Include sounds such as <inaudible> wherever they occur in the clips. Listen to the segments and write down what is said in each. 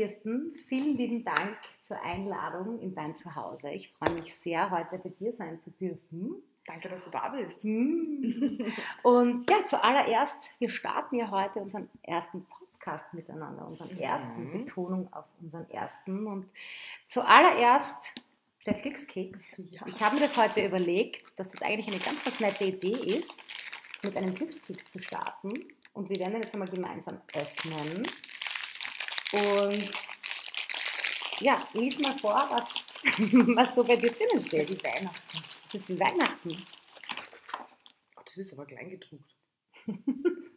Kirsten, vielen lieben Dank zur Einladung in dein Zuhause. Ich freue mich sehr, heute bei dir sein zu dürfen. Danke, dass du da bist. Hm. Und ja, zuallererst, wir starten ja heute unseren ersten Podcast miteinander, unseren ersten, Mhm. Betonung auf unseren ersten. Und zuallererst der Glückskeks. Ja. Ich habe mir das heute überlegt, dass es eigentlich eine ganz, ganz nette Idee ist, mit einem Glückskeks zu starten. Und wir werden den jetzt einmal gemeinsam öffnen. Und ja, lies mal vor, was, <laughs> was so bei dir drinnen steht. Wie Weihnachten. Das ist wie Weihnachten. Das ist aber klein gedruckt. <laughs>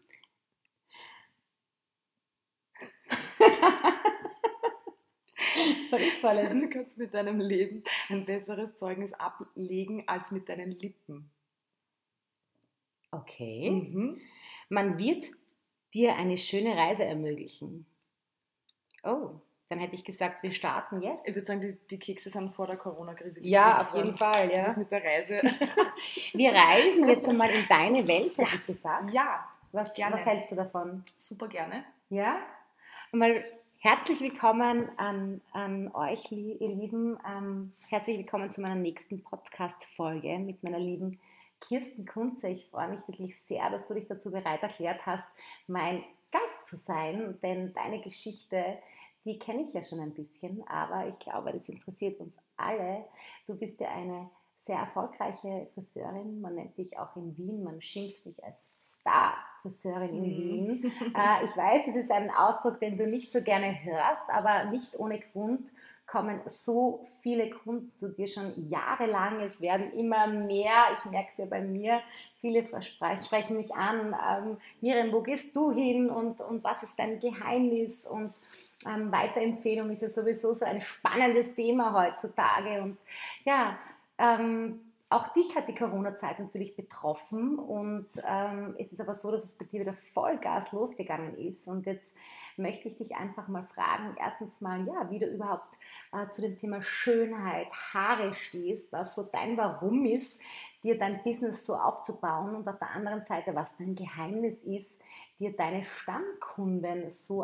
Soll ich es vorlesen? Du kannst mit deinem Leben ein besseres Zeugnis ablegen als mit deinen Lippen. Okay. Mhm. Man wird dir eine schöne Reise ermöglichen. Oh, dann hätte ich gesagt, wir starten jetzt. Ich würde sagen, die, die Kekse sind vor der Corona-Krise Ja, auf jeden. Fall, ja. Das mit der Reise. <laughs> Wir reisen jetzt einmal in deine <laughs> Welt, hätte ich gesagt. ja, Was, gerne. was hältst du davon? super gerne. Ja? Mal herzlich willkommen an, an euch, ihr Lieben. Ähm, herzlich willkommen zu meiner nächsten Podcast-Folge mit meiner lieben Kirsten Kunze. Ich freue mich wirklich sehr, dass du dich dazu bereit erklärt hast, mein Gast zu sein, denn deine Geschichte, die kenne ich ja schon ein bisschen, aber ich glaube, das interessiert uns alle. Du bist ja eine sehr erfolgreiche Friseurin. Man nennt dich auch in Wien, man schimpft dich als Star-Friseurin in Mhm. Wien. <laughs> Äh, ich weiß, das ist ein Ausdruck, den du nicht so gerne hörst, aber nicht ohne Grund kommen so viele Kunden zu dir schon jahrelang. Es werden immer mehr. Ich merke es ja bei mir. Viele spre- sprechen mich an. Ähm, Miriam, wo gehst du hin und, und was ist dein Geheimnis? Und ähm, Weiterempfehlung ist ja sowieso so ein spannendes Thema heutzutage. Und ja, ähm, auch dich hat die Corona-Zeit natürlich betroffen und ähm, es ist aber so, dass es bei dir wieder Vollgas losgegangen ist. Und jetzt möchte ich dich einfach mal fragen, erstens mal, ja, wie du überhaupt äh, zu dem Thema Schönheit, Haare stehst, was so dein Warum ist, dir dein Business so aufzubauen und auf der anderen Seite, was dein Geheimnis ist, dir deine Stammkunden so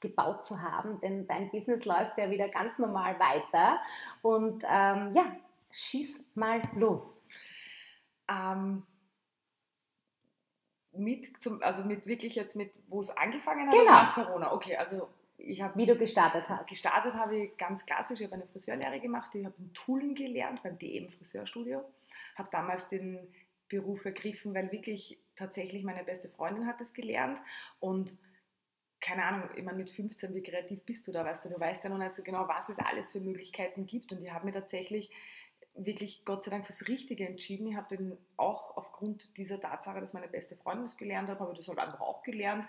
aufgebaut zu haben, denn dein Business läuft ja wieder ganz normal weiter und ähm, ja, schieß mal los. Ähm, mit zum, also mit wirklich jetzt mit, wo es angefangen hat Genau. nach Corona. Okay, also ich habe Wie du gestartet hast. gestartet habe ich ganz klassisch, ich habe eine Friseurlehre gemacht, ich habe in Tulln gelernt beim DM Friseurstudio, habe damals den Beruf ergriffen, weil wirklich tatsächlich meine beste Freundin hat es gelernt und keine Ahnung, meine, mit 15, wie kreativ bist du da, weißt du, du weißt ja noch nicht so genau, was es alles für Möglichkeiten gibt und ich habe mir tatsächlich wirklich Gott sei Dank fürs Richtige entschieden. Ich habe dann auch aufgrund dieser Tatsache, dass meine beste Freundin das gelernt hat, habe ich das halt einfach auch gelernt.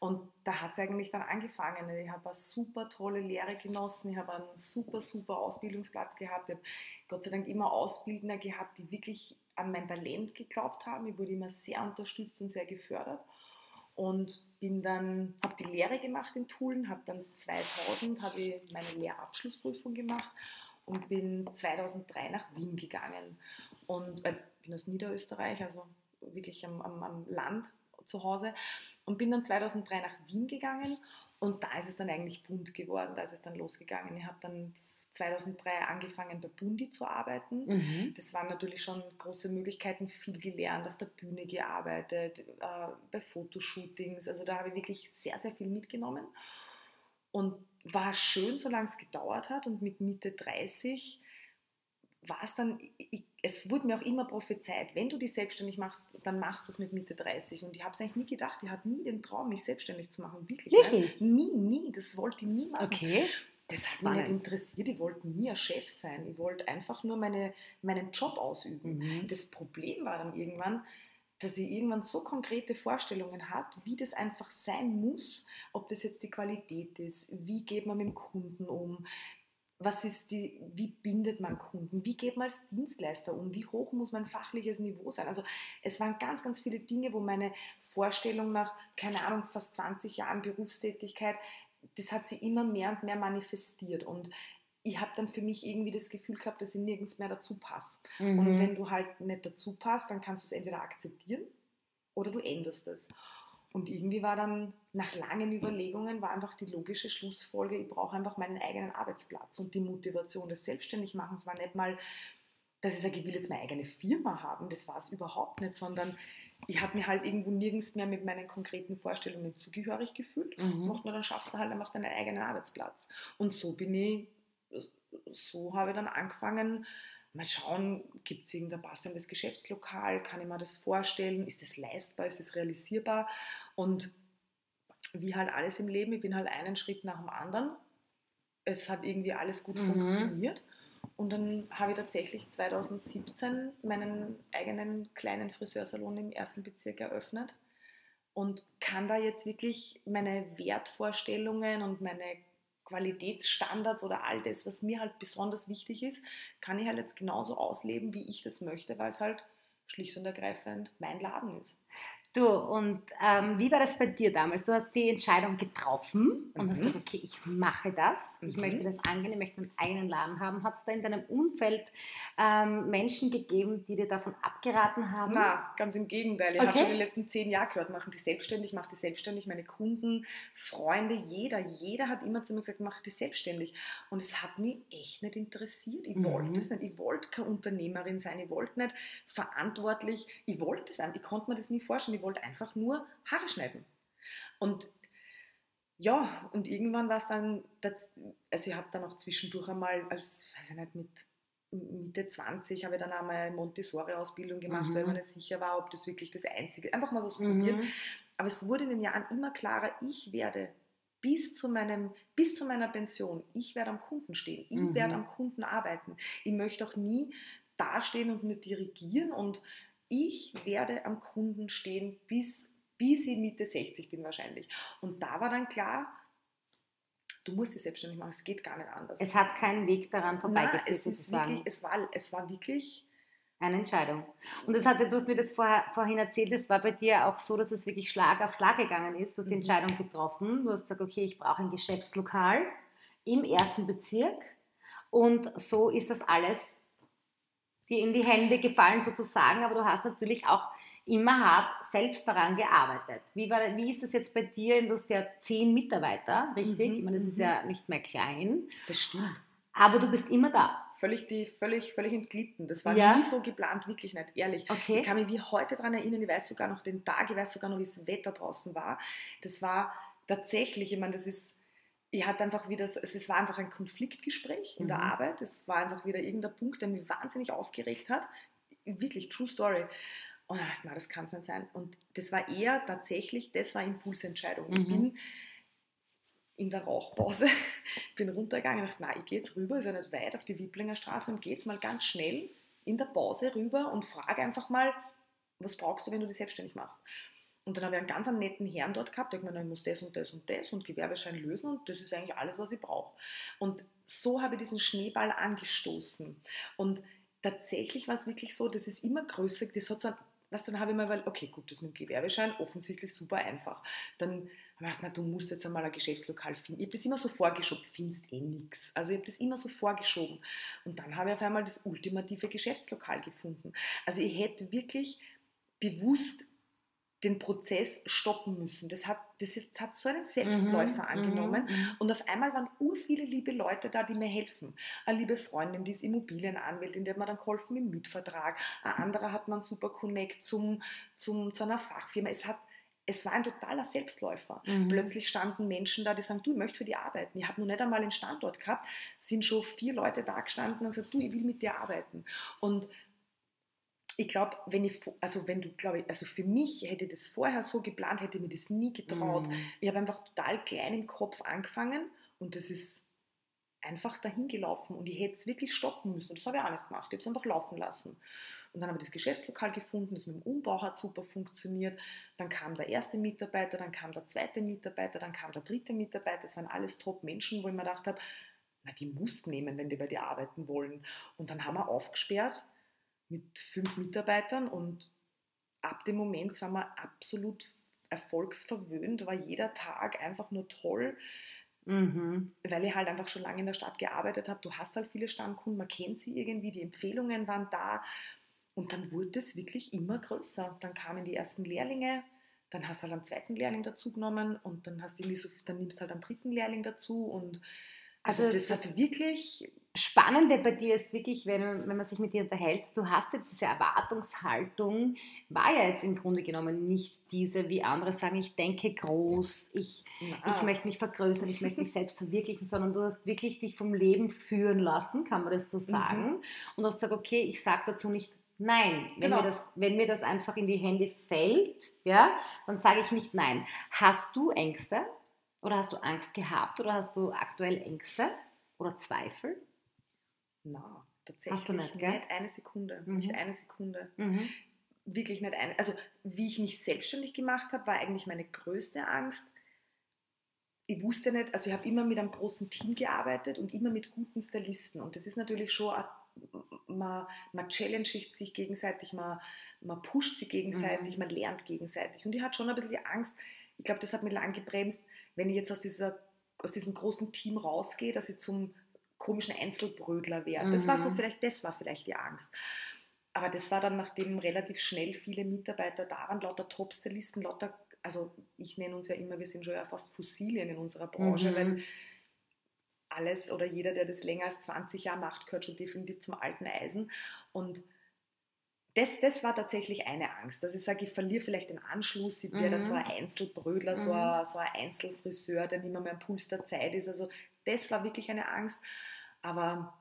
Und da hat es eigentlich dann angefangen. Ich habe eine super tolle Lehre genossen, ich habe einen super, super Ausbildungsplatz gehabt. Ich habe Gott sei Dank immer Ausbildner gehabt, die wirklich an mein Talent geglaubt haben. Ich wurde immer sehr unterstützt und sehr gefördert. Und bin dann, habe die Lehre gemacht in Tulln, habe dann 2000 habe ich meine Lehrabschlussprüfung gemacht und bin 2003 nach Wien gegangen. Und äh, bin aus Niederösterreich, also wirklich am, am, am Land zu Hause. Und bin dann 2003 nach Wien gegangen und da ist es dann eigentlich bunt geworden, da ist es dann losgegangen. Ich habe dann 2003 angefangen bei Bundi zu arbeiten. Mhm. Das waren natürlich schon große Möglichkeiten, viel gelernt, auf der Bühne gearbeitet, äh, bei Fotoshootings. Also da habe ich wirklich sehr, sehr viel mitgenommen. Und war schön, solange es gedauert hat. Und mit Mitte 30 war es dann, ich, es wurde mir auch immer prophezeit, wenn du dich selbstständig machst, dann machst du es mit Mitte 30. Und ich habe es eigentlich nie gedacht, ich hatte nie den Traum, mich selbstständig zu machen. Wirklich. Wirklich? Nie, nie. Das wollte ich nie machen. Okay. Das hat mich nicht interessiert. Ich wollte nie ein Chef sein. Ich wollte einfach nur meine, meinen Job ausüben. Mhm. Das Problem war dann irgendwann, dass ich irgendwann so konkrete Vorstellungen hatte, wie das einfach sein muss, ob das jetzt die Qualität ist, wie geht man mit dem Kunden um, was ist die, wie bindet man Kunden, wie geht man als Dienstleister um, wie hoch muss mein fachliches Niveau sein. Also es waren ganz, ganz viele Dinge, wo meine Vorstellung nach, keine Ahnung, fast 20 Jahren Berufstätigkeit, das hat sie immer mehr und mehr manifestiert und ich habe dann für mich irgendwie das Gefühl gehabt, dass ich nirgends mehr dazu passe. Und Mhm. wenn du halt nicht dazu passt, dann kannst du es entweder akzeptieren oder du änderst es. Und irgendwie war dann nach langen Überlegungen war einfach die logische Schlussfolge, ich brauche einfach meinen eigenen Arbeitsplatz und die Motivation des Selbstständigmachens war nicht mal, dass ich sage, ich will jetzt meine eigene Firma haben, das war es überhaupt nicht, sondern ich habe mir halt irgendwo nirgends mehr mit meinen konkreten Vorstellungen zugehörig gefühlt. Mhm. Macht nur, dann schaffst du halt einfach deinen eigenen Arbeitsplatz. Und so bin ich, so habe ich dann angefangen, mal schauen, gibt es irgendein passendes Geschäftslokal, kann ich mir das vorstellen, ist das leistbar, ist das realisierbar und wie halt alles im Leben, ich bin halt einen Schritt nach dem anderen. Es hat irgendwie alles gut mhm. funktioniert. Und dann habe ich tatsächlich 2017 meinen eigenen kleinen Friseursalon im ersten Bezirk eröffnet und kann da jetzt wirklich meine Wertvorstellungen und meine Qualitätsstandards oder all das, was mir halt besonders wichtig ist, kann ich halt jetzt genauso ausleben, wie ich das möchte, weil es halt schlicht und ergreifend mein Laden ist. Du, und ähm, wie war das bei dir damals? Du hast die Entscheidung getroffen und mhm. hast gesagt, okay, ich mache das, ich mhm. möchte das angehen, ich möchte einen eigenen Laden haben. Hat es da in deinem Umfeld ähm, Menschen gegeben, die dir davon abgeraten haben? Na, ganz im Gegenteil. Ich okay. habe schon die letzten zehn Jahre gehört, machen die selbstständig, mach die selbstständig. Meine Kunden, Freunde, jeder, jeder hat immer zu mir gesagt, mach die selbstständig. Und es hat mich echt nicht interessiert. Ich mhm. wollte es nicht. Ich wollte keine Unternehmerin sein. Ich wollte nicht verantwortlich. Ich wollte es sein. Ich konnte mir das nie vorstellen ich wollte einfach nur Haare schneiden. Und ja, und irgendwann war es dann, also ich habe dann auch zwischendurch einmal, als, weiß ich nicht, mit Mitte 20 habe ich dann einmal eine Montessori-Ausbildung gemacht, mhm. weil man nicht sicher war, ob das wirklich das Einzige, einfach mal was mhm. probiert. Aber es wurde in den Jahren immer klarer, ich werde bis zu, meinem, bis zu meiner Pension, ich werde am Kunden stehen, ich mhm. werde am Kunden arbeiten. Ich möchte auch nie dastehen und nur dirigieren und ich werde am Kunden stehen, bis, bis ich Mitte 60 bin wahrscheinlich. Und da war dann klar, du musst dich selbstständig machen, es geht gar nicht anders. Es hat keinen Weg daran vorbeigeführt, Nein, es, ist wirklich, es, war, es war wirklich eine Entscheidung. Und das hatte, du hast mir das vorher, vorhin erzählt, es war bei dir auch so, dass es wirklich Schlag auf Schlag gegangen ist. Du hast die mhm. Entscheidung getroffen. Du hast gesagt, okay, ich brauche ein Geschäftslokal im ersten Bezirk. Und so ist das alles dir in die Hände gefallen sozusagen, aber du hast natürlich auch immer hart selbst daran gearbeitet. Wie, war, wie ist das jetzt bei dir? Du hast ja zehn Mitarbeiter, richtig? Mhm, ich meine, das ist mhm. ja nicht mehr klein. Das stimmt. Aber du bist immer da. Völlig, die, völlig, völlig entglitten. Das war ja? nie so geplant, wirklich nicht, ehrlich. Okay. Ich kann mich wie heute daran erinnern, ich weiß sogar noch den Tag, ich weiß sogar noch, wie das Wetter draußen war. Das war tatsächlich, ich meine, das ist ich hatte einfach wieder, so, es war einfach ein Konfliktgespräch in mhm. der Arbeit. Es war einfach wieder irgendein Punkt, der mich wahnsinnig aufgeregt hat. Wirklich, true story. Und ich dachte, na, das kann es nicht sein. Und das war eher tatsächlich, das war Impulsentscheidung. Mhm. Ich bin in der Rauchpause, <laughs> bin runtergegangen und dachte, na, ich gehe jetzt rüber, ist ja nicht weit auf die Wiblinger Straße und gehe jetzt mal ganz schnell in der Pause rüber und frage einfach mal, was brauchst du, wenn du dich selbstständig machst? Und dann habe ich einen ganz netten Herrn dort gehabt, der gesagt ich muss das und das und das und Gewerbeschein lösen und das ist eigentlich alles, was ich brauche. Und so habe ich diesen Schneeball angestoßen. Und tatsächlich war es wirklich so, dass es immer größer, das hat so ein, weißt du, dann habe ich mal, okay, gut, das mit dem Gewerbeschein, offensichtlich super einfach. Dann habe ich gedacht, du musst jetzt einmal ein Geschäftslokal finden. Ich habe das immer so vorgeschoben, findest eh nichts. Also ich habe das immer so vorgeschoben. Und dann habe ich auf einmal das ultimative Geschäftslokal gefunden. Also ich hätte wirklich bewusst den Prozess stoppen müssen. Das hat, das hat so einen Selbstläufer mhm, angenommen. Mhm, mhm. Und auf einmal waren ur viele liebe Leute da, die mir helfen. Eine liebe Freundin, die ist Immobilienanwältin, die hat mir dann geholfen im Mietvertrag. Ein anderer hat man super Connect zum, zum, zu einer Fachfirma. Es, hat, es war ein totaler Selbstläufer. Mhm. Plötzlich standen Menschen da, die sagen, du, ich möchte für die arbeiten. Ich habe noch nicht einmal einen Standort gehabt, sind schon vier Leute da gestanden und gesagt, du, ich will mit dir arbeiten. Und ich glaube, wenn ich, also wenn du, glaube ich, also für mich hätte ich das vorher so geplant, hätte ich mir das nie getraut. Mm. Ich habe einfach total klein im Kopf angefangen und das ist einfach dahin gelaufen und ich hätte es wirklich stoppen müssen. Und das habe ich auch nicht gemacht. Ich habe es einfach laufen lassen. Und dann habe ich das Geschäftslokal gefunden, das mit dem Umbau hat super funktioniert. Dann kam der erste Mitarbeiter, dann kam der zweite Mitarbeiter, dann kam der dritte Mitarbeiter. Das waren alles Top-Menschen, wo ich mir gedacht habe, na, die musst nehmen, wenn die bei dir arbeiten wollen. Und dann haben wir aufgesperrt mit fünf Mitarbeitern und ab dem Moment sind wir absolut erfolgsverwöhnt, war jeder Tag einfach nur toll, mhm. weil ich halt einfach schon lange in der Stadt gearbeitet habe. Du hast halt viele Stammkunden, man kennt sie irgendwie, die Empfehlungen waren da und dann wurde es wirklich immer größer. Dann kamen die ersten Lehrlinge, dann hast du halt einen zweiten Lehrling dazu genommen und dann hast du so, dann nimmst du halt einen dritten Lehrling dazu und also, also das, das hat wirklich Spannende bei dir ist wirklich, wenn, wenn man sich mit dir unterhält, du hast ja diese Erwartungshaltung, war ja jetzt im Grunde genommen nicht diese, wie andere sagen, ich denke groß, ich, ich möchte mich vergrößern, ich möchte mich <laughs> selbst verwirklichen, sondern du hast wirklich dich vom Leben führen lassen, kann man das so sagen, mhm. und hast gesagt, okay, ich sage dazu nicht Nein, wenn, genau. mir das, wenn mir das einfach in die Hände fällt, ja, dann sage ich nicht nein. Hast du Ängste oder hast du Angst gehabt oder hast du aktuell Ängste oder Zweifel? Na, tatsächlich Hast du nicht, gell? nicht eine Sekunde. Mhm. Nicht eine Sekunde. Mhm. Wirklich nicht eine. Also, wie ich mich selbstständig gemacht habe, war eigentlich meine größte Angst. Ich wusste nicht, also ich habe immer mit einem großen Team gearbeitet und immer mit guten Stylisten. Und das ist natürlich schon, man, man challenge sich gegenseitig, man, man pusht sich gegenseitig, mhm. man lernt gegenseitig. Und ich hatte schon ein bisschen die Angst, ich glaube, das hat mich lang gebremst, wenn ich jetzt aus, dieser, aus diesem großen Team rausgehe, dass ich zum komischen Einzelbrödler werden. Das war so mhm. vielleicht, das war vielleicht die Angst. Aber das war dann, nachdem relativ schnell viele Mitarbeiter da waren, lauter Top-Stylisten, lauter, also ich nenne uns ja immer, wir sind schon ja fast Fossilien in unserer Branche, mhm. weil alles oder jeder, der das länger als 20 Jahre macht, gehört schon definitiv zum alten Eisen. Und das, das war tatsächlich eine Angst, dass ich sage, ich verliere vielleicht den Anschluss, ich werde mhm. dann so ein Einzelbrödler, mhm. so, ein, so ein Einzelfriseur, der nicht mehr mein Puls der Zeit ist. Also das war wirklich eine Angst. Aber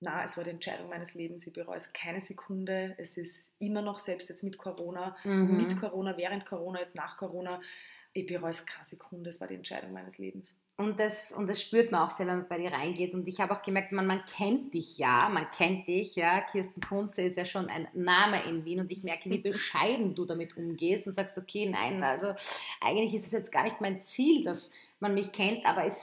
na, es war die Entscheidung meines Lebens. Ich bereue es keine Sekunde. Es ist immer noch, selbst jetzt mit Corona, mhm. mit Corona, während Corona, jetzt nach Corona, ich bereue es keine Sekunde. Es war die Entscheidung meines Lebens. Und das, und das spürt man auch sehr, wenn man bei dir reingeht. Und ich habe auch gemerkt, man, man kennt dich ja, man kennt dich, ja. Kirsten Kunze ist ja schon ein Name in Wien und ich merke, wie <laughs> bescheiden du damit umgehst und sagst, okay, nein, also eigentlich ist es jetzt gar nicht mein Ziel, dass man mich kennt, aber es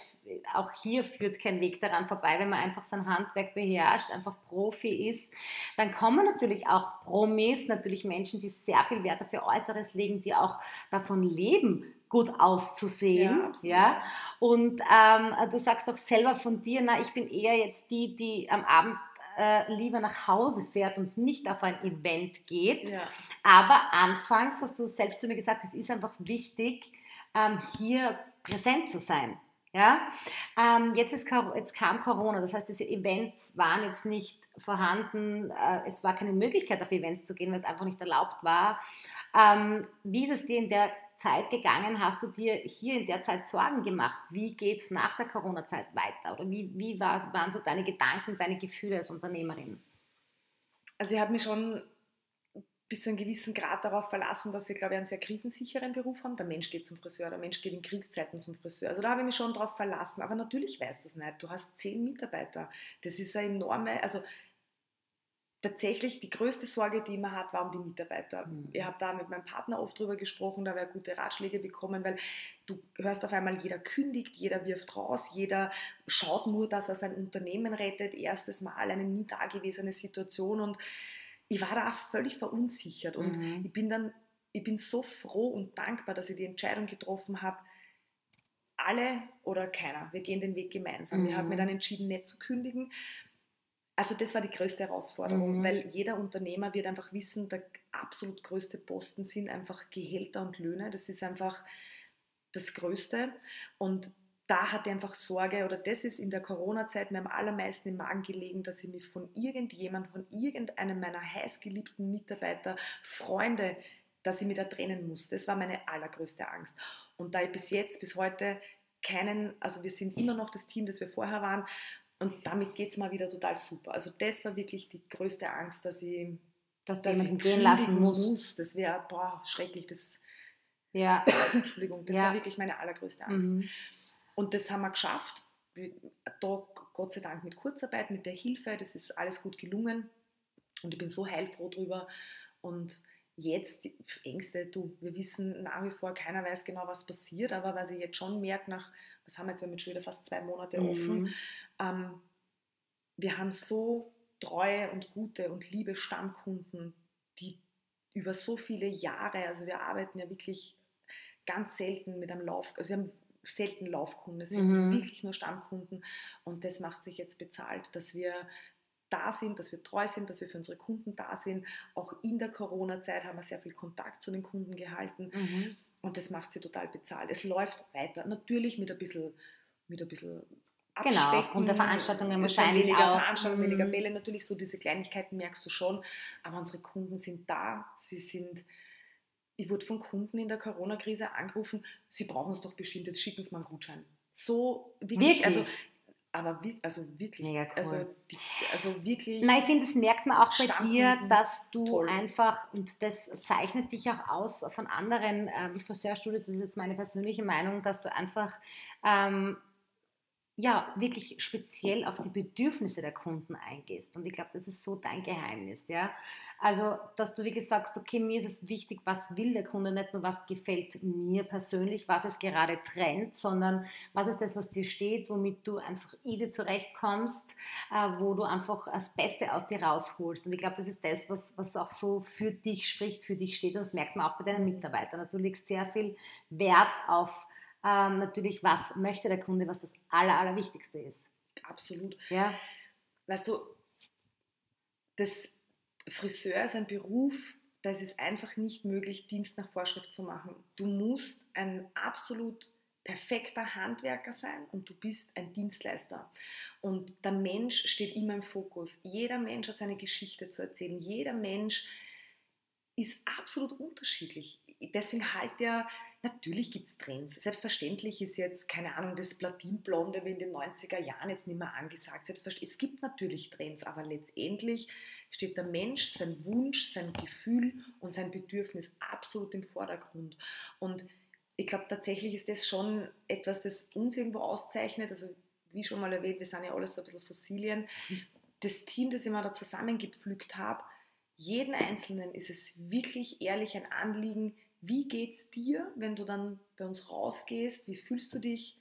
auch hier führt kein Weg daran vorbei, wenn man einfach sein Handwerk beherrscht, einfach Profi ist. Dann kommen natürlich auch Promis, natürlich Menschen, die sehr viel Wert auf ihr Äußeres legen, die auch davon leben, gut auszusehen. Ja, ja? Und ähm, du sagst auch selber von dir, na, ich bin eher jetzt die, die am Abend äh, lieber nach Hause fährt und nicht auf ein Event geht. Ja. Aber anfangs hast du selbst zu mir gesagt, es ist einfach wichtig, ähm, hier präsent zu sein. Ja? Ähm, jetzt, ist, jetzt kam Corona, das heißt, diese Events waren jetzt nicht vorhanden, äh, es war keine Möglichkeit, auf Events zu gehen, weil es einfach nicht erlaubt war. Ähm, wie ist es dir in der Zeit gegangen? Hast du dir hier in der Zeit Sorgen gemacht? Wie geht es nach der Corona-Zeit weiter? Oder wie, wie war, waren so deine Gedanken, deine Gefühle als Unternehmerin? Also ich habe mich schon bis zu einem gewissen Grad darauf verlassen, dass wir, glaube ich, einen sehr krisensicheren Beruf haben. Der Mensch geht zum Friseur, der Mensch geht in Kriegszeiten zum Friseur. Also da habe ich mich schon darauf verlassen. Aber natürlich weißt du es nicht. Du hast zehn Mitarbeiter. Das ist eine enorme, also tatsächlich die größte Sorge, die man hat, war um die Mitarbeiter. Mhm. Ich habe da mit meinem Partner oft drüber gesprochen, da habe ich gute Ratschläge bekommen, weil du hörst auf einmal, jeder kündigt, jeder wirft raus, jeder schaut nur, dass er sein Unternehmen rettet. Erstes Mal eine nie dagewesene Situation und ich war da auch völlig verunsichert und mhm. ich bin dann, ich bin so froh und dankbar, dass ich die Entscheidung getroffen habe, alle oder keiner, wir gehen den Weg gemeinsam. Mhm. Ich habe mir dann entschieden, nicht zu kündigen. Also das war die größte Herausforderung, mhm. weil jeder Unternehmer wird einfach wissen, der absolut größte Posten sind einfach Gehälter und Löhne. Das ist einfach das Größte. Und da hatte ich einfach Sorge, oder das ist in der Corona-Zeit mir am allermeisten im Magen gelegen, dass ich mich von irgendjemandem, von irgendeinem meiner heißgeliebten Mitarbeiter, Freunde, dass ich mich da trennen muss. Das war meine allergrößte Angst. Und da ich bis jetzt, bis heute keinen, also wir sind immer noch das Team, das wir vorher waren, und damit geht es mal wieder total super. Also das war wirklich die größte Angst, dass ich, dass dass ich gehen lassen muss. muss. Das wäre, schrecklich. Das, ja. Entschuldigung, das ja. war wirklich meine allergrößte Angst. Mhm. Und das haben wir geschafft. Da Gott sei Dank mit Kurzarbeit, mit der Hilfe, das ist alles gut gelungen. Und ich bin so heilfroh drüber. Und jetzt Ängste, du, wir wissen nach wie vor, keiner weiß genau, was passiert, aber was ich jetzt schon merke, nach, was haben wir jetzt mit schon wieder fast zwei Monate mhm. Ähm, wir haben so treue und gute und liebe Stammkunden, die über so viele Jahre, also wir arbeiten ja wirklich ganz selten mit einem Lauf, also wir haben selten Laufkunden, es sind mhm. wirklich nur Stammkunden und das macht sich jetzt bezahlt, dass wir da sind, dass wir treu sind, dass wir für unsere Kunden da sind. Auch in der Corona-Zeit haben wir sehr viel Kontakt zu den Kunden gehalten Mhm. und das macht sie total bezahlt. Es läuft weiter, natürlich mit ein bisschen, mit ein bisschen Genau, Abspecken. aufgrund der Veranstaltungen wahrscheinlich weniger auch. Veranstaltungen, weniger Mhm. Bälle, natürlich so diese Kleinigkeiten merkst du schon, aber unsere Kunden sind da, sie sind ich wurde von Kunden in der Corona-Krise angerufen, sie brauchen es doch bestimmt, jetzt schicken sie mal einen Gutschein. So wirklich, Wirklich? also aber wi- also wirklich, Mega cool. also, also wirklich. Nein, ich finde, das merkt man auch bei dir, dass du toll. einfach, und das zeichnet dich auch aus von anderen ähm, Friseurstudios, das ist jetzt meine persönliche Meinung, dass du einfach ähm, ja, wirklich speziell auf die Bedürfnisse der Kunden eingehst. Und ich glaube, das ist so dein Geheimnis, ja. Also, dass du wirklich sagst, okay, mir ist es wichtig, was will der Kunde, nicht nur was gefällt mir persönlich, was ist gerade Trend, sondern was ist das, was dir steht, womit du einfach easy zurechtkommst, äh, wo du einfach das Beste aus dir rausholst. Und ich glaube, das ist das, was, was auch so für dich spricht, für dich steht. Und das merkt man auch bei deinen Mitarbeitern. Also du legst sehr viel Wert auf ähm, natürlich, was möchte der Kunde, was das Aller, Allerwichtigste ist. Absolut. Ja, Weißt du, das Friseur ist ein Beruf, da ist es einfach nicht möglich, Dienst nach Vorschrift zu machen. Du musst ein absolut perfekter Handwerker sein und du bist ein Dienstleister. Und der Mensch steht immer im Fokus. Jeder Mensch hat seine Geschichte zu erzählen. Jeder Mensch ist absolut unterschiedlich. Deswegen halt ja, natürlich gibt es Trends. Selbstverständlich ist jetzt, keine Ahnung, das Platinblonde wie in den 90er Jahren jetzt nicht mehr angesagt. Selbstverständlich, es gibt natürlich Trends, aber letztendlich steht der Mensch, sein Wunsch, sein Gefühl und sein Bedürfnis absolut im Vordergrund. Und ich glaube, tatsächlich ist das schon etwas, das uns irgendwo auszeichnet. Also, wie schon mal erwähnt, wir sind ja alles so ein bisschen Fossilien. Das Team, das ich mir da zusammengepflückt habe, jeden Einzelnen ist es wirklich ehrlich ein Anliegen, wie geht's dir, wenn du dann bei uns rausgehst? Wie fühlst du dich?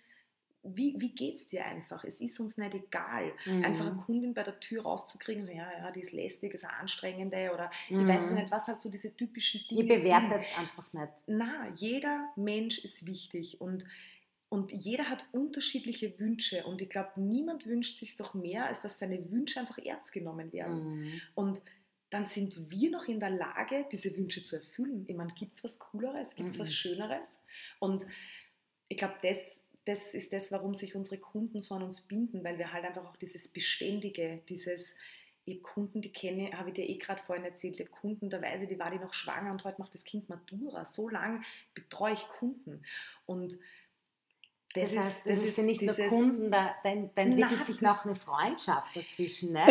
Wie, wie geht's dir einfach? Es ist uns nicht egal, Mhm. einfach eine Kundin bei der Tür rauszukriegen, so, ja, ja, die ist lästig, ist eine anstrengende oder Mhm. ich weiß es nicht, was halt so diese typischen Dinge Ihr bewertet sind. es einfach nicht. Na, jeder Mensch ist wichtig und, und jeder hat unterschiedliche Wünsche und ich glaube, niemand wünscht sich doch mehr, als dass seine Wünsche einfach ernst genommen werden. Mhm. Und dann sind wir noch in der Lage, diese Wünsche zu erfüllen. Ich meine, gibt es was Cooleres, gibt es Mhm. was Schöneres? Und ich glaube, das, das ist das, warum sich unsere Kunden so an uns binden, weil wir halt einfach auch dieses Beständige, dieses, ich habe Kunden, die kenne, habe ich dir eh gerade vorhin erzählt, ich habe Kunden, da weiß ich, die war die noch schwanger und heute macht das Kind Matura. So lange betreue ich Kunden. Und das, Das, heißt, ist, das, ist ja nicht nur Kunden, da, da, da entwickelt sich noch eine Freundschaft dazwischen. Ne?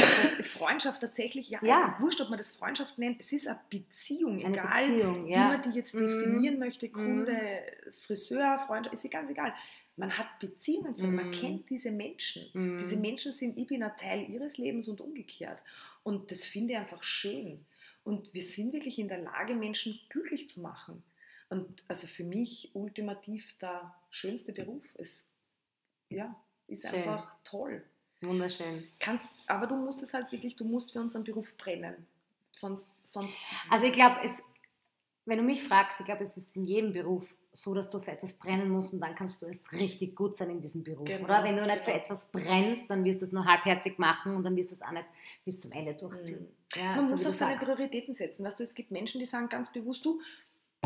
Freundschaft tatsächlich, ja, Ja. Also wurscht, ob man das Freundschaft nennt, es ist eine Beziehung, Eine egal Beziehung, wie ja. man die jetzt Mhm. definieren möchte, Kunde, Friseur, Freundschaft, ist ganz egal. Man hat Beziehungen zu, man Mhm. kennt diese Menschen. Mhm. Diese Menschen sind, ich bin ein Teil ihres Lebens und umgekehrt. Und das finde ich einfach schön. Und wir sind wirklich in der Lage, Menschen glücklich zu machen. Und also für mich ultimativ der schönste Beruf. Es ja, ist Schön. einfach toll. Wunderschön. Kannst, aber du musst es halt wirklich, du musst für unseren Beruf brennen. Sonst, sonst. Also ich glaube, es, wenn du mich fragst, ich glaube, es ist in jedem Beruf so, dass du für etwas brennen musst und dann kannst du erst richtig gut sein in diesem Beruf. Genau, oder wenn du nicht für genau. etwas brennst, dann wirst du es nur halbherzig machen und dann wirst du es auch nicht bis zum Ende durchziehen. Ja, Man so muss auch seine. Prioritäten setzen. Weißt du, es gibt Menschen, die sagen ganz bewusst, du,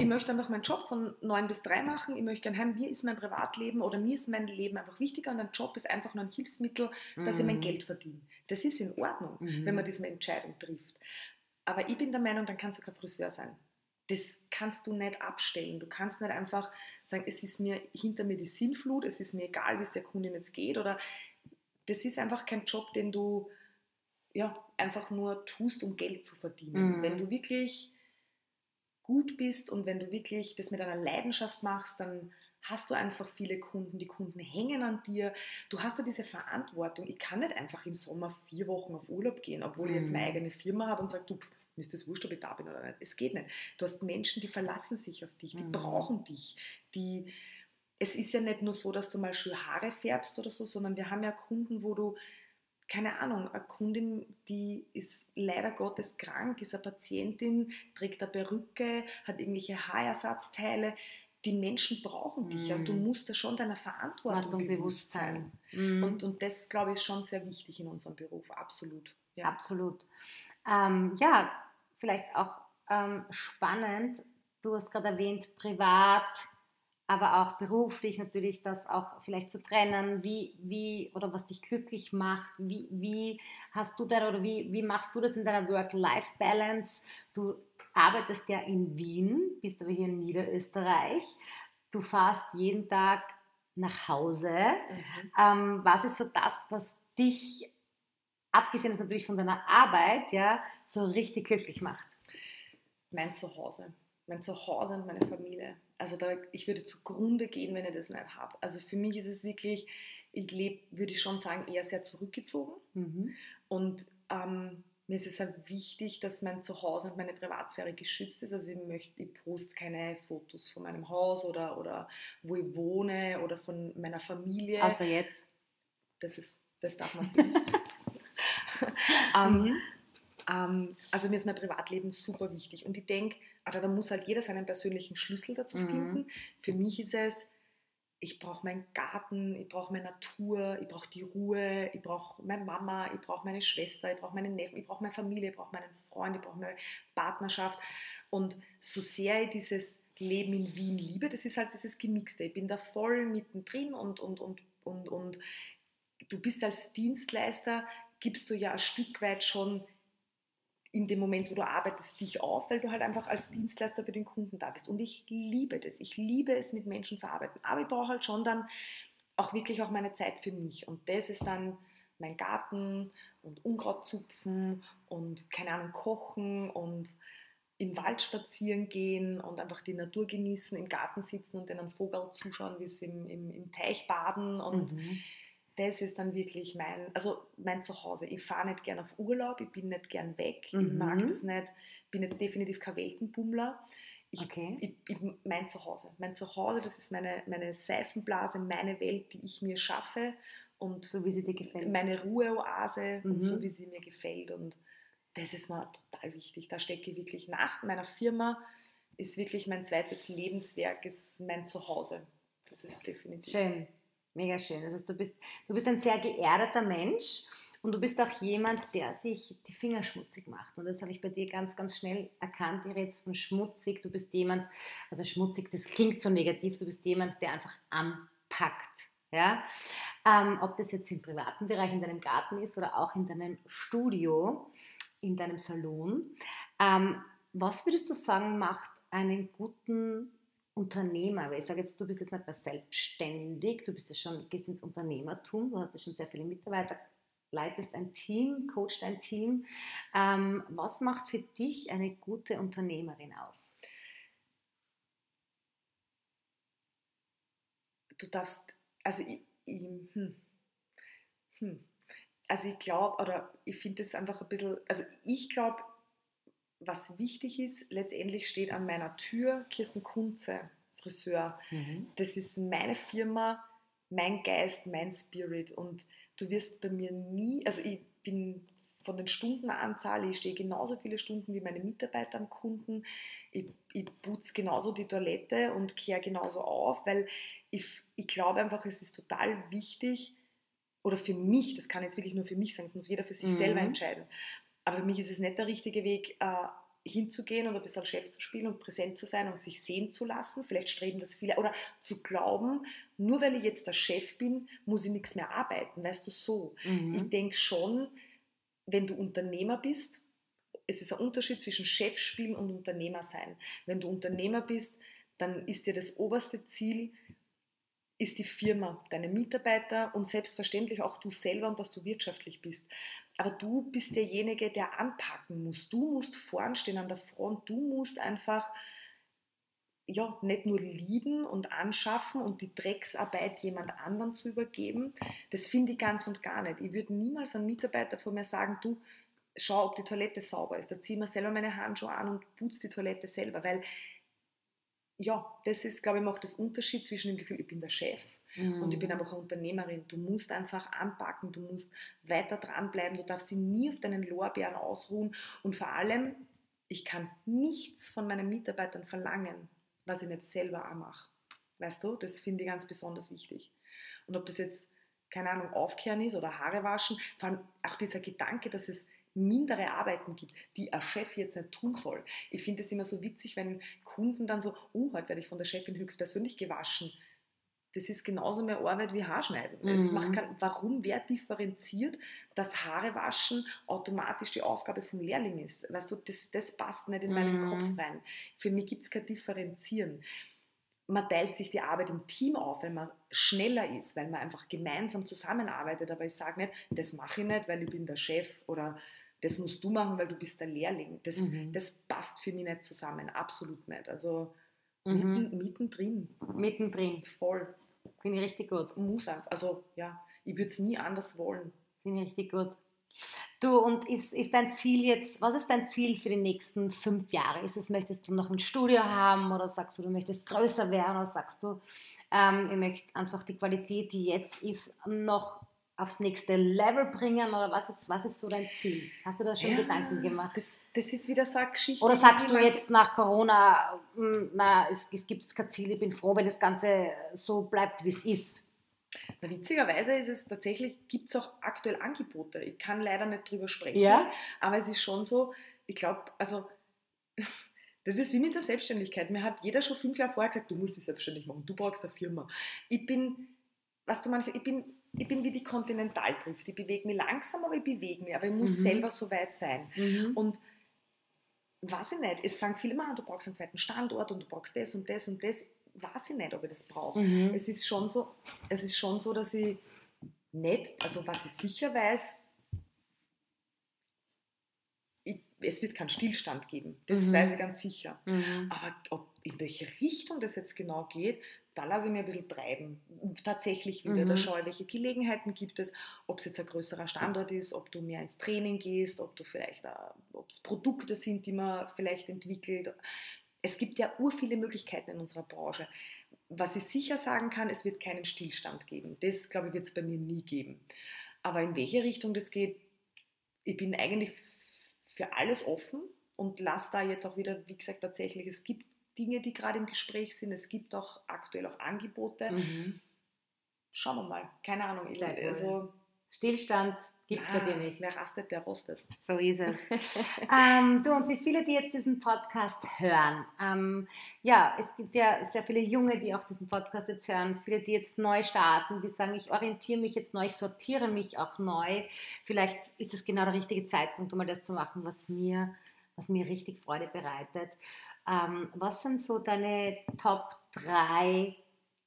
ich möchte einfach meinen Job von neun bis drei machen, ich möchte gerne heim, mir ist mein Privatleben oder mir ist mein Leben einfach wichtiger und ein Job ist einfach nur ein Hilfsmittel, dass ich mein Mhm. Geld verdiene. Das ist in Ordnung, Mhm. wenn man diese Entscheidung trifft. Aber ich bin der Meinung, dann kannst du kein Friseur sein. Das kannst du nicht abstellen. Du kannst nicht einfach sagen, es ist mir hinter mir die Sinnflut, es ist mir egal, wie es der Kundin jetzt geht. Oder das ist einfach kein Job, den du ja, einfach nur tust, um Geld zu verdienen. Mhm. Wenn du wirklich gut bist und wenn du wirklich das mit einer Leidenschaft machst, dann hast du einfach viele Kunden, die Kunden hängen an dir. Du hast ja diese Verantwortung. Ich kann nicht einfach im Sommer vier Wochen auf Urlaub gehen, obwohl ich jetzt meine Mhm. eigene Firma habe und sage, du, mir ist das wurscht, ob ich da bin oder nicht. Es geht nicht. Du hast Menschen, die verlassen sich auf dich, die Mhm. brauchen dich, die es ist ja nicht nur so, dass du mal schön Haare färbst oder so, sondern wir haben ja Kunden, wo du, keine Ahnung, eine Kundin, die ist leider Gottes krank, ist eine Patientin, trägt eine Perücke, hat irgendwelche Haarersatzteile. Die Menschen brauchen dich ja, und du musst ja schon deiner Verantwortung bewusst sein. Mhm. Und, und das, glaube ich, ist schon sehr wichtig in unserem Beruf, absolut. Ja. Absolut. Ähm, ja, vielleicht auch ähm, spannend. Du hast gerade erwähnt, privat, aber auch beruflich natürlich das auch vielleicht zu trennen, wie, wie oder was dich glücklich macht, wie, wie hast du da oder wie, wie machst du das in deiner Work-Life-Balance? Du arbeitest ja in Wien, bist aber hier in Niederösterreich. Du fährst jeden Tag nach Hause. Mhm. Ähm, was ist so das, was dich, abgesehen natürlich von deiner Arbeit, ja, so richtig glücklich macht? Mein Zuhause. Mein Zuhause und meine Familie. Also da, ich würde zugrunde gehen, wenn ich das nicht habe. Also für mich ist es wirklich, ich lebe, würde ich schon sagen, eher sehr zurückgezogen. Mhm. Und ähm, mir ist es halt wichtig, dass mein Zuhause und meine Privatsphäre geschützt ist. Also ich möchte, ich poste keine Fotos von meinem Haus oder, oder wo ich wohne oder von meiner Familie. Außer jetzt. Das ist, das darf man sehen. <laughs> <laughs> ähm, mhm. Ähm, also mir ist mein Privatleben super wichtig und ich denke, also da muss halt jeder seinen persönlichen Schlüssel dazu mhm. finden. Für mich ist es, ich brauche meinen Garten, ich brauche meine Natur, ich brauche die Ruhe, ich brauche meine Mama, ich brauche meine Schwester, ich brauche meine Neffen, ich brauche meine Familie, ich brauche meinen Freund, ich brauche meine Partnerschaft. Und so sehr ich dieses Leben in Wien liebe, das ist halt dieses Gemixte. Ich bin da voll mittendrin und, und, und, und, und du bist als Dienstleister, gibst du ja ein Stück weit schon in dem Moment, wo du arbeitest, dich auf, weil du halt einfach als Dienstleister für den Kunden da bist. Und ich liebe das. Ich liebe es, mit Menschen zu arbeiten. Aber ich brauche halt schon dann auch wirklich auch meine Zeit für mich. Und das ist dann mein Garten und Unkraut zupfen und keine Ahnung, kochen und im Wald spazieren gehen und einfach die Natur genießen, im Garten sitzen und den Vogel zuschauen, wie sie im, im, im Teich baden und mhm das ist dann wirklich mein, also mein Zuhause. Ich fahre nicht gern auf Urlaub, ich bin nicht gern weg, mhm. ich mag das nicht, bin jetzt definitiv kein Weltenbummler. Ich, okay. ich, ich, mein Zuhause. Mein Zuhause, das ist meine, meine Seifenblase, meine Welt, die ich mir schaffe. Und so wie sie dir gefällt. Meine Ruheoase mhm. und so wie sie mir gefällt. Und das ist mir total wichtig. Da stecke ich wirklich nach meiner Firma, ist wirklich mein zweites Lebenswerk, ist mein Zuhause. Das ist definitiv. Schön. Mega schön. Das heißt, du bist, du bist ein sehr geerdeter Mensch und du bist auch jemand, der sich die Finger schmutzig macht. Und das habe ich bei dir ganz, ganz schnell erkannt. Ich rede jetzt von schmutzig. Du bist jemand, also schmutzig, das klingt so negativ, du bist jemand, der einfach anpackt. Ja? Ähm, ob das jetzt im privaten Bereich, in deinem Garten ist oder auch in deinem Studio, in deinem Salon. Ähm, was würdest du sagen, macht einen guten Unternehmer, weil ich sage jetzt, du bist jetzt nicht mehr selbstständig, du bist ja schon, gehst ins Unternehmertum, du hast ja schon sehr viele Mitarbeiter, leitest ein Team, coachst ein Team. Ähm, was macht für dich eine gute Unternehmerin aus? Du darfst, also ich, ich hm, hm, also ich glaube, oder ich finde es einfach ein bisschen, also ich glaube, was wichtig ist, letztendlich steht an meiner Tür Kirsten Kunze, Friseur. Mhm. Das ist meine Firma, mein Geist, mein Spirit. Und du wirst bei mir nie, also ich bin von den Stundenanzahl, ich stehe genauso viele Stunden wie meine Mitarbeiter am Kunden. Ich, ich putze genauso die Toilette und kehre genauso auf, weil ich, ich glaube einfach, es ist total wichtig, oder für mich, das kann jetzt wirklich nur für mich sein, das muss jeder für sich mhm. selber entscheiden. Aber für mich ist es nicht der richtige Weg, äh, hinzugehen und ein bisschen Chef zu spielen und präsent zu sein und sich sehen zu lassen. Vielleicht streben das viele. Oder zu glauben, nur weil ich jetzt der Chef bin, muss ich nichts mehr arbeiten. Weißt du, so. Mhm. Ich denke schon, wenn du Unternehmer bist, es ist ein Unterschied zwischen Chef spielen und Unternehmer sein. Wenn du Unternehmer bist, dann ist dir das oberste Ziel, ist die Firma, deine Mitarbeiter und selbstverständlich auch du selber und dass du wirtschaftlich bist. Aber du bist derjenige, der anpacken muss. Du musst vorn stehen an der Front. Du musst einfach ja, nicht nur lieben und anschaffen und die Drecksarbeit jemand anderem zu übergeben. Das finde ich ganz und gar nicht. Ich würde niemals einem Mitarbeiter von mir sagen, du, schau, ob die Toilette sauber ist. Da zieh mir selber meine Handschuhe an und putz die Toilette selber, weil ja, das ist, glaube ich, macht das Unterschied zwischen dem Gefühl, ich bin der Chef mhm. und ich bin mhm. einfach eine Unternehmerin. Du musst einfach anpacken, du musst weiter dranbleiben, du darfst dich nie auf deinen Lorbeeren ausruhen und vor allem, ich kann nichts von meinen Mitarbeitern verlangen, was ich nicht selber auch mache. Weißt du, das finde ich ganz besonders wichtig. Und ob das jetzt, keine Ahnung, aufkehren ist oder Haare waschen, vor allem auch dieser Gedanke, dass es mindere Arbeiten gibt, die ein Chef jetzt nicht tun soll. Ich finde es immer so witzig, wenn Kunden dann so, oh, heute werde ich von der Chefin höchstpersönlich gewaschen. Das ist genauso mehr Arbeit wie Haarschneiden. Mhm. macht kein, warum wer differenziert, dass Haare waschen automatisch die Aufgabe vom Lehrling ist? Weißt du, das, das passt nicht in meinen mhm. Kopf rein. Für mich gibt es kein Differenzieren man teilt sich die Arbeit im Team auf, wenn man schneller ist, weil man einfach gemeinsam zusammenarbeitet. Aber ich sage nicht, das mache ich nicht, weil ich bin der Chef oder das musst du machen, weil du bist der Lehrling. Das, mhm. das passt für mich nicht zusammen, absolut nicht. Also mhm. mitten, mittendrin. Mittendrin. Voll. Finde ich richtig gut. Muss einfach. Also ja, ich würde es nie anders wollen. Finde ich richtig gut. Du, und ist, ist dein Ziel jetzt, was ist dein Ziel für die nächsten fünf Jahre? Ist es, möchtest du noch ein Studio haben oder sagst du, du möchtest größer werden oder sagst du, ähm, ich möchte einfach die Qualität, die jetzt ist, noch aufs nächste Level bringen oder was ist, was ist so dein Ziel? Hast du da schon ja, Gedanken gemacht? Das, das, ist wieder so eine Geschichte. Oder sagst du jetzt nach Corona, hm, na, es, es gibt kein Ziel, ich bin froh, wenn das Ganze so bleibt, wie es ist? Na, witzigerweise ist es tatsächlich, gibt es auch aktuell Angebote. Ich kann leider nicht drüber sprechen, ja? aber es ist schon so, ich glaube, also <laughs> das ist wie mit der Selbstständigkeit. Mir hat jeder schon fünf Jahre vorher gesagt, du musst dich selbstständig machen, du brauchst eine Firma. Ich bin, was du manchmal, ich bin, ich bin wie die Kontinentaltrift. Ich bewege mich langsam, aber ich bewege mich. Aber ich muss mhm. selber so weit sein. Mhm. Und weiß ich nicht, es sagen viele immer, du brauchst einen zweiten Standort und du brauchst das und das und das weiß ich nicht, ob ich das brauche. Mhm. Es, ist schon so, es ist schon so, dass ich nicht, also was ich sicher weiß, ich, es wird keinen Stillstand geben. Das mhm. weiß ich ganz sicher. Mhm. Aber ob, in welche Richtung das jetzt genau geht, da lasse ich mir ein bisschen treiben. Tatsächlich wieder. Mhm. Da schaue ich, welche Gelegenheiten gibt es, ob es jetzt ein größerer Standort ist, ob du mehr ins Training gehst, ob du vielleicht, ob es Produkte sind, die man vielleicht entwickelt es gibt ja ur viele Möglichkeiten in unserer Branche. Was ich sicher sagen kann, es wird keinen Stillstand geben. Das, glaube ich, wird es bei mir nie geben. Aber in welche Richtung das geht, ich bin eigentlich für alles offen und lasse da jetzt auch wieder, wie gesagt, tatsächlich, es gibt Dinge, die gerade im Gespräch sind, es gibt auch aktuell auch Angebote. Mhm. Schauen wir mal, keine Ahnung. Also, Stillstand Gibt es ah, bei dir nicht. Wer rastet, der rostet. So ist es. <laughs> ähm, du und wie viele, die jetzt diesen Podcast hören. Ähm, ja, es gibt ja sehr viele Junge, die auch diesen Podcast jetzt hören. Viele, die jetzt neu starten, die sagen, ich orientiere mich jetzt neu, ich sortiere mich auch neu. Vielleicht ist es genau der richtige Zeitpunkt, um mal das zu machen, was mir, was mir richtig Freude bereitet. Ähm, was sind so deine Top 3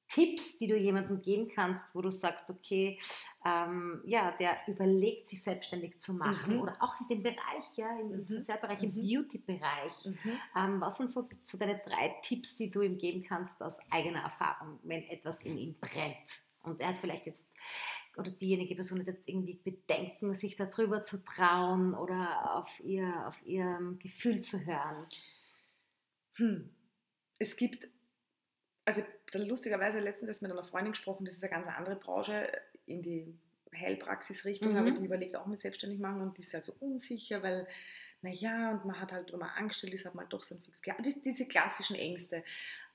Tipps, die du jemandem geben kannst, wo du sagst, okay, ähm, ja, der überlegt, sich selbstständig zu machen mhm. oder auch in dem Bereich, ja, im mhm. Friseurbereich, im mhm. Beauty-Bereich. Mhm. Ähm, was sind so, so deine drei Tipps, die du ihm geben kannst aus eigener Erfahrung, wenn etwas in ihm brennt? Und er hat vielleicht jetzt oder diejenige Person hat jetzt irgendwie Bedenken, sich darüber zu trauen oder auf ihr, auf ihr Gefühl zu hören. Hm. Es gibt also lustigerweise letztens erst mit einer Freundin gesprochen, das ist eine ganz andere Branche in die Heilpraxisrichtung, mhm. aber die überlegt auch mit selbstständig machen und die ist halt so unsicher, weil, naja, und man hat halt drüber angestellt, ist halt mal doch so ein fix die, diese klassischen Ängste.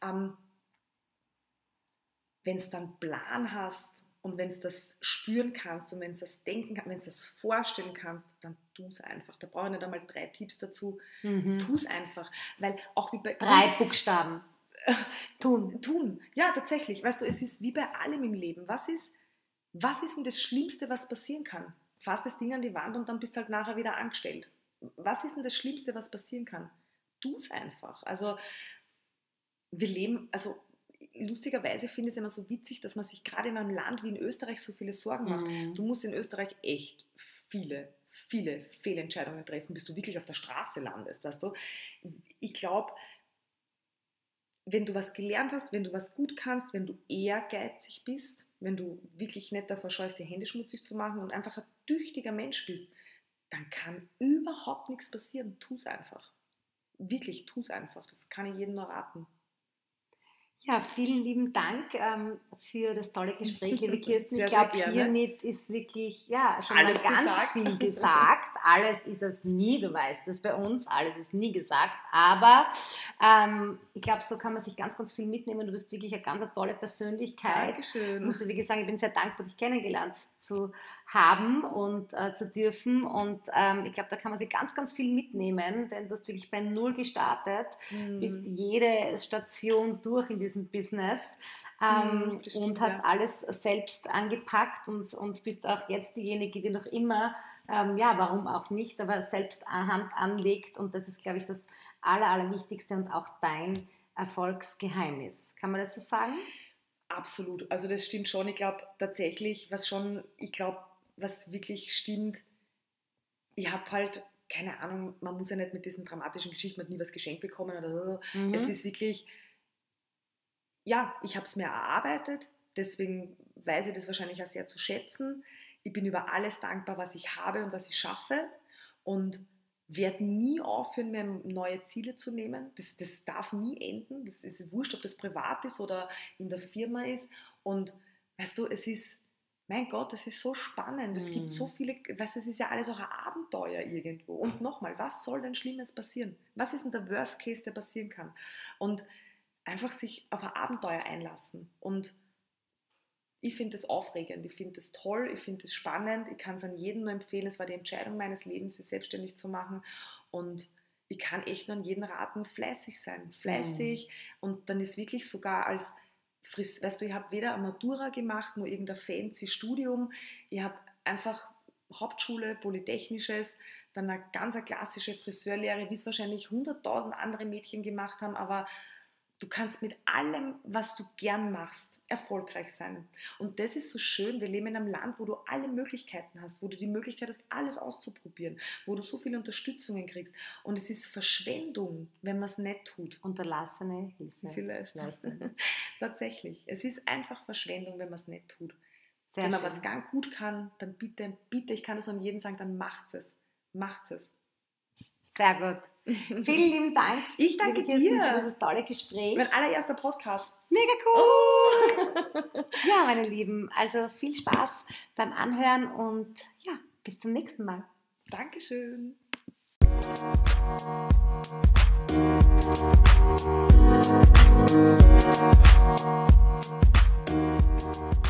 Ähm, wenn es dann Plan hast und wenn es das spüren kannst und wenn es das denken kannst, wenn es das vorstellen kannst, dann tu es einfach. Da brauche ich nicht einmal drei Tipps dazu. Mhm. Tu es einfach. Weil auch wie bei drei Buchstaben. <laughs> Tun. Tun. Ja, tatsächlich. Weißt du, es ist wie bei allem im Leben. Was ist, was ist denn das Schlimmste, was passieren kann? Fass das Ding an die Wand und dann bist du halt nachher wieder angestellt. Was ist denn das Schlimmste, was passieren kann? Tu es einfach. Also, wir leben, also lustigerweise finde ich es immer so witzig, dass man sich gerade in einem Land wie in Österreich so viele Sorgen macht. Mhm. Du musst in Österreich echt viele, viele Fehlentscheidungen treffen, bis du wirklich auf der Straße landest, weißt du? Ich glaube, wenn du was gelernt hast, wenn du was gut kannst, wenn du ehrgeizig bist, wenn du wirklich nicht davor scheust, die Hände schmutzig zu machen und einfach ein tüchtiger Mensch bist, dann kann überhaupt nichts passieren. Tu es einfach. Wirklich, tu es einfach. Das kann ich jedem nur raten. Ja, vielen lieben Dank ähm, für das tolle Gespräch, liebe <laughs> Kirsten. Sehr, ich glaube, hiermit ist wirklich ja, schon alles mal ganz gesagt. viel <laughs> gesagt. Alles ist es nie, du weißt es bei uns, alles ist nie gesagt. Aber ähm, ich glaube, so kann man sich ganz, ganz viel mitnehmen. Du bist wirklich eine ganz eine tolle Persönlichkeit. Dankeschön. Ich muss wirklich sagen, ich bin sehr dankbar, dich kennengelernt zu haben und äh, zu dürfen. Und ähm, ich glaube, da kann man sich ganz, ganz viel mitnehmen, denn du hast wirklich bei Null gestartet, mhm. bist jede Station durch in diesem Business ähm, mhm, stimmt, und hast ja. alles selbst angepackt und, und bist auch jetzt diejenige, die noch immer, ähm, ja, warum auch nicht, aber selbst Hand anlegt. Und das ist, glaube ich, das Aller, Allerwichtigste und auch dein Erfolgsgeheimnis. Kann man das so sagen? Absolut. Also das stimmt schon. Ich glaube tatsächlich, was schon, ich glaube, was wirklich stimmt, ich habe halt, keine Ahnung, man muss ja nicht mit diesen dramatischen Geschichten, man hat nie was geschenkt bekommen oder so. Mhm. Es ist wirklich, ja, ich habe es mir erarbeitet, deswegen weiß ich das wahrscheinlich auch sehr zu schätzen. Ich bin über alles dankbar, was ich habe und was ich schaffe und werde nie aufhören, mir neue Ziele zu nehmen. Das, das darf nie enden. Das ist wurscht, ob das privat ist oder in der Firma ist. Und weißt du, es ist, mein Gott, es ist so spannend. Es mm. gibt so mhm. viele, weißt du, es ist ja alles auch ein Abenteuer irgendwo. Und nochmal, was soll denn Schlimmes passieren? Was ist denn der Worst Case, der passieren kann? Und einfach sich auf ein Abenteuer einlassen und ich finde es aufregend, ich finde es toll, ich finde es spannend, ich kann es an jedem nur empfehlen. Es war die Entscheidung meines Lebens, sich selbstständig zu machen und ich kann echt nur an jeden raten, fleißig sein, fleißig mhm. und dann ist wirklich sogar als Fris weißt du, ich habe weder eine Matura gemacht, nur irgendein fancy Studium, ich habe einfach Hauptschule, Polytechnisches, dann eine ganz eine klassische Friseurlehre, wie es wahrscheinlich 100.000 andere Mädchen gemacht haben, aber Du kannst mit allem, was du gern machst, erfolgreich sein. Und das ist so schön. Wir leben in einem Land, wo du alle Möglichkeiten hast, wo du die Möglichkeit hast, alles auszuprobieren, wo du so viele Unterstützungen kriegst. Und es ist Verschwendung, wenn man es nicht tut. Unterlassene Hilfe. Vielleicht. <laughs> Tatsächlich. Es ist einfach Verschwendung, wenn man es nicht tut. Sehr wenn man schön. was ganz gut kann, dann bitte, bitte, ich kann es an jeden sagen, dann macht es. Macht es. Sehr gut. <laughs> Vielen lieben Dank. Ich danke dir für dieses tolle Gespräch. Mein allererster Podcast. Mega cool. Oh. ja, meine Lieben, also viel Spaß beim Anhören und ja, bis zum nächsten Mal. Dankeschön. Thank you.